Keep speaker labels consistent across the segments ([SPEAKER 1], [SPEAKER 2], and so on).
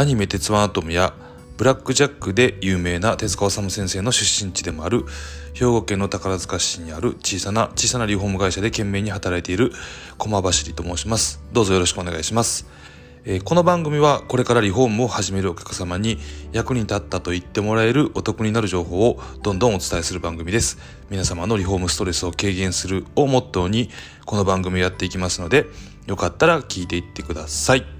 [SPEAKER 1] アニメ「鉄腕アトム」や「ブラック・ジャック」で有名な手塚治虫先生の出身地でもある兵庫県の宝塚市にある小さな小さなリフォーム会社で懸命に働いている駒走と申します。どうぞよろしくお願いします。えーこの番組はこれからリフォームを始めるお客様に役に立ったと言ってもらえるお得になる情報をどんどんお伝えする番組です。皆様のリフォームストレスを軽減するをモットーにこの番組をやっていきますのでよかったら聞いていってください。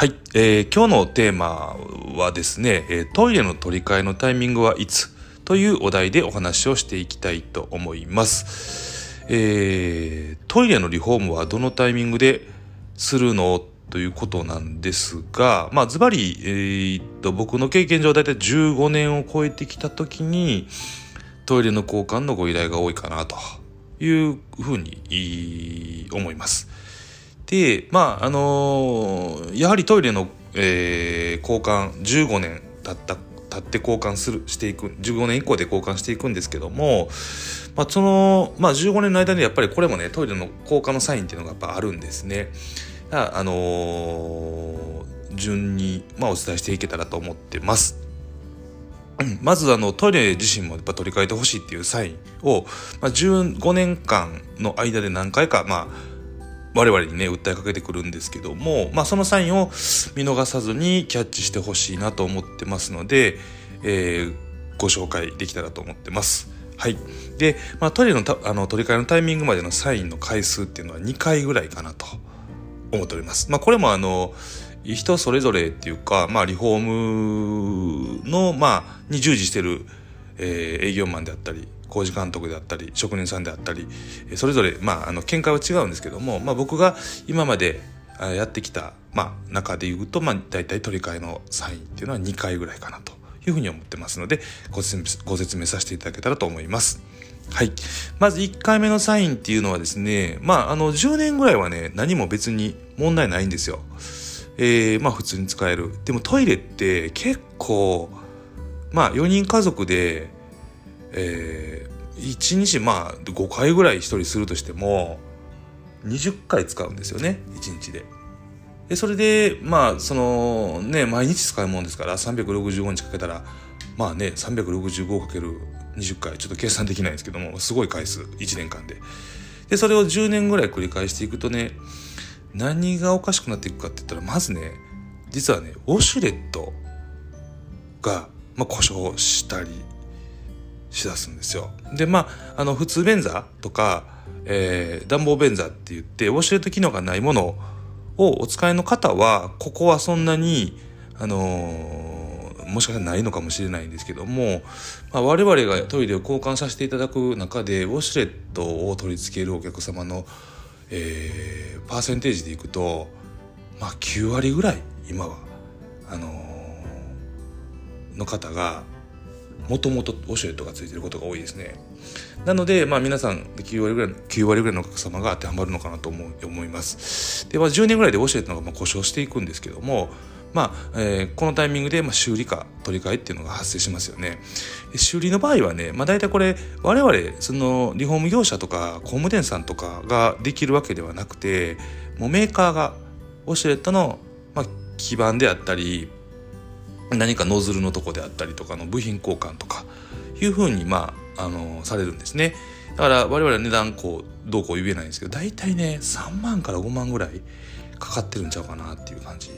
[SPEAKER 1] はい、えー今日のテーマはですね、えトイレの取り替えのタイミングはいつ？というお題でお話をしていきたいと思います。えートイレのリフォームはどのタイミングでするの？ということなんですが、まあ、ズバリ、えっと、僕の経験上だいたい15年を超えてきた時に、トイレの交換のご依頼が多いかなというふうに思います。で、まあ、あのーやはりトイレの、えー交換15年経った、経って交換する、していく、15年以降で交換していくんですけども、まあ、その、まあ、15年の間にやっぱりこれもね、トイレの交換のサインっていうのがやっぱあるんですね。あのー順に、まあ、お伝えしていけたらと思ってます。まずあのトイレ自身もやっぱ取り替えてほしいっていうサインを、まあ、15年間の間で何回か、まあ、我々にね訴えかけてくるんですけども、まあ、そのサインを見逃さずにキャッチしてほしいなと思ってますので、えーご紹介できたらと思ってます。はい。で、まあ、トイレのたあの取り替えのタイミングまでのサインの回数っていうのは2回ぐらいかなと思っております。まあ、これもあの、人それぞれっていうか、まあ、リフォームの、まあ、に従事してる、えー営業マンであったり、工事監督であったり、職人さんであったり、それぞれ、まあ、あの、見解は違うんですけども、まあ、僕が今までやってきた、まあ、中で言うと、まあ、大体取り替えのサインっていうのは2回ぐらいかなというふうに思ってますので、ご説明ご説明させていただけたらと思います。はい。まず1回目のサインっていうのはですね、まあ、あの、10年ぐらいはね、何も別に問題ないんですよ。えーまあ普通に使える。でもトイレって結構、まあ4人家族で、えー、1日まあ5回ぐらい1人するとしても、20回使うんですよね、1日で。で、それで、まあ、その、ね、毎日使うもんですから、365日かけたら、まあね、365かける20回、ちょっと計算できないんですけども、すごい回数、1年間で。で、それを10年ぐらい繰り返していくとね、何がおかしくなっていくかって言ったら、まずね、実はね、ウォシュレットが、まあ、故障したりしだすんですよ。で、まあ、あの、普通便座とか、えー暖房便座って言って、ウォシュレット機能がないものをお使いの方は、ここはそんなに、あのーもしかしたらないのかもしれないんですけども、まあ、我々がトイレを交換させていただく中で、ウォシュレットを取り付けるお客様の、えーパーセンテージでいくと、まあ、9割ぐらい、今は、あのーの方が、もともとウォシュレットがついてることが多いですね。なので、まあ皆さん9割ぐらい、9割ぐらいのお客様が当てはまるのかなと思う思います。で、まあ10年ぐらいでウォシュレットがまあ故障していくんですけども、まあ、えーこのタイミングで、まあ、修理か取り替えっていうのが発生しますよね。修理の場合はね、まあ大体これ、我々、その、リフォーム業者とか、工務店さんとかができるわけではなくて、もうメーカーが、ウォシュレットの、まあ、基板であったり、何かノズルのとこであったりとかの部品交換とかいうふうにまああのされるんですね。だから我々は値段こうどうこう言えないんですけど大体ね3万から5万ぐらいかかってるんちゃうかなっていう感じ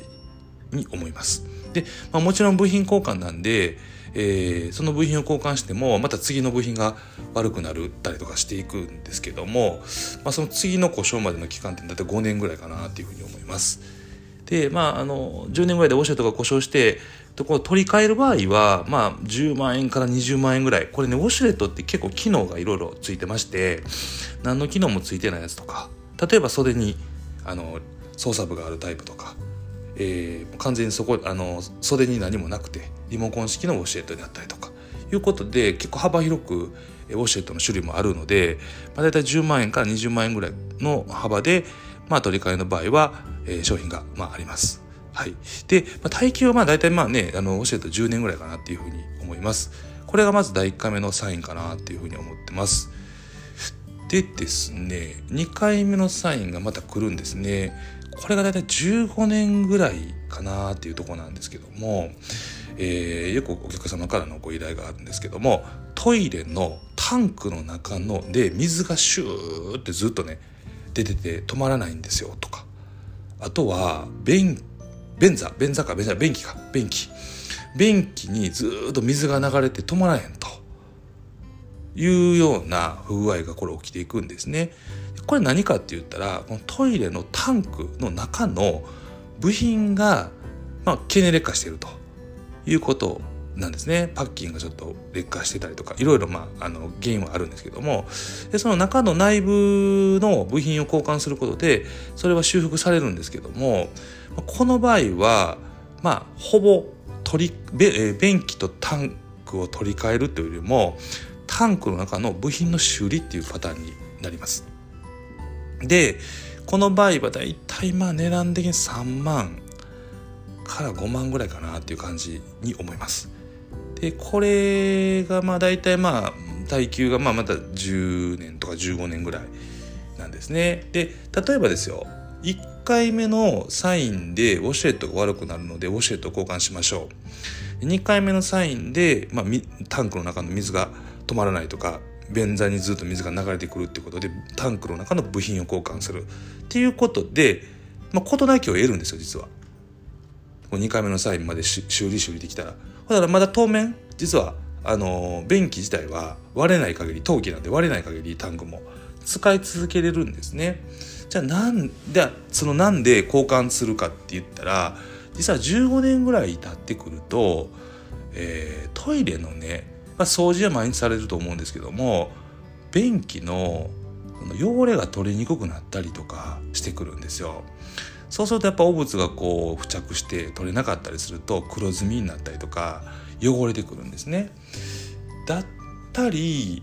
[SPEAKER 1] に思います。で、まあ、もちろん部品交換なんで、えーその部品を交換してもまた次の部品が悪くなるったりとかしていくんですけども、まあ、その次の故障までの期間って大体5年ぐらいかなっていうふうに思います。でまああの10年ぐらいでウォシュレットが故障してところ取り替える場合はまあ10万円から20万円ぐらい。これねウォシュレットって結構機能がいろいろついてまして何の機能もついてないやつとか。例えば袖にあの操作部があるタイプとか、えー完全にそこあの袖に何もなくてリモコン式のウォシュレットであったりとか。いうことで結構幅広くウォシュレットの種類もあるので、まあ、大体10万円から20万円ぐらいの幅で、まあ、取り替えの場合は、えー商品が、まあ、あります。はい。で、まあ、耐久はまあ大体まあね、あの、ウォシュレット10年ぐらいかなっていうふうに思います。これがまず第1回目のサインかなっていうふうに思ってます。でですね、2回目のサインがまた来るんですね。これが大体15年ぐらいかなっていうとこなんですけども、えー、よくお客様からのご依頼があるんですけどもトイレのタンクの中ので水がシューってずっとね出てて止まらないんですよとかあとは便便座便座か便座便器か。便器。便器にずっと水が流れて止まらへんと。いうような不具合がこれ起きていくんですね。これ何かって言ったらこのトイレのタンクの中の部品が、まあ、経年劣化しているということなんですねパッキンがちょっと劣化してたりとかいろいろ、まあ、あの原因はあるんですけどもでその中の内部の部品を交換することでそれは修復されるんですけどもこの場合はまあほぼ取り便器とタンクを取り替えるというよりもタンクの中の部品の修理っていうパターンになります。でこの場合はだいたいまあ値段的に3万から5万ぐらいかなっていう感じに思います。でこれがまあ大体まあ耐久がまあまた10年とか15年ぐらいなんですね。で例えばですよ1回目のサインでウォシュレットが悪くなるのでウォシュレットを交換しましょう。2回目のサインで、まあ、タンクの中の水が止まらないとか便座にずっと水が流れてくるってことでタンクの中の部品を交換するっていうことで、まあ、事なきを得るんですよ実は。2回目のサインまで修理修理できたら。だからまだ当面実はあの便器自体は割れない限り陶器なんで割れない限りタンクも使い続けれるんですね。じゃあなんでそのなんで交換するかって言ったら実は15年ぐらい経ってくると、えー、トイレのねまあ、掃除は毎日されると思うんですけども便器の汚れが取りにくくなったりとかしてくるんですよ。そうするとやっぱ汚物がこう付着して取れなかったりすると黒ずみになったりとか汚れてくるんですね。だったり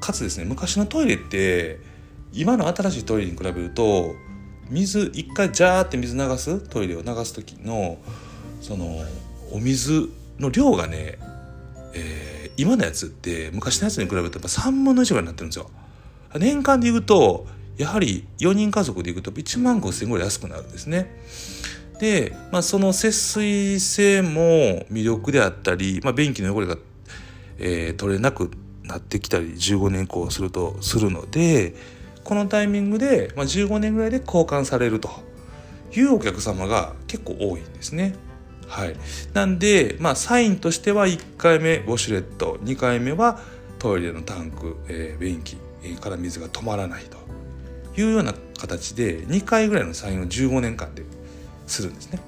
[SPEAKER 1] かつですね昔のトイレって今の新しいトイレに比べると水一回ジャーって水流すトイレを流す時のそのお水の量がね、えー今のやつって昔のやつに比べるとやっぱ3分の1ぐらいになってるんですよ。年間で言うとやはり4人家族で行くと1万5千ぐらい安くなるんですね。で、まあ、その節水性も魅力であったり、まあ、便器の汚れが、えー、取れなくなってきたり15年以降するとするのでこのタイミングで、まあ、15年ぐらいで交換されるというお客様が結構多いんですね。はい、なんで、まあ、サインとしては1回目ウォシュレット2回目はトイレのタンク、えー、便器から水が止まらないというような形で2回ぐらいのサインを15年間でするんですね。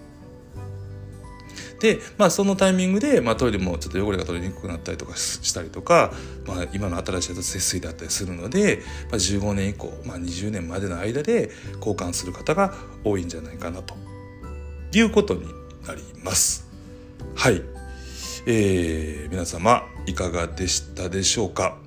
[SPEAKER 1] で、まあ、そのタイミングで、まあ、トイレもちょっと汚れが取りにくくなったりとかしたりとか、まあ、今の新しいやつ節水だったりするので、まあ、15年以降、まあ、20年までの間で交換する方が多いんじゃないかなということになります。はい、えー、皆様いかがでしたでしょうか、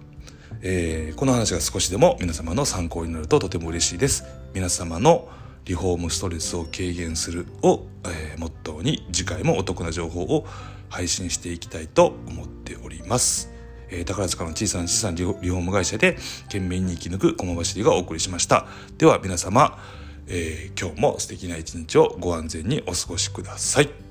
[SPEAKER 1] えー、この話が少しでも皆様の参考になるととても嬉しいです。皆様のリフォームストレスを軽減するを、えー、モットーに次回もお得な情報を配信していきたいと思っております。えー、宝塚の小さな小さなリフォーム会社で懸命に生き抜く駒走りがお送りしました。では皆様、えー、今日も素敵な一日をご安全にお過ごしください。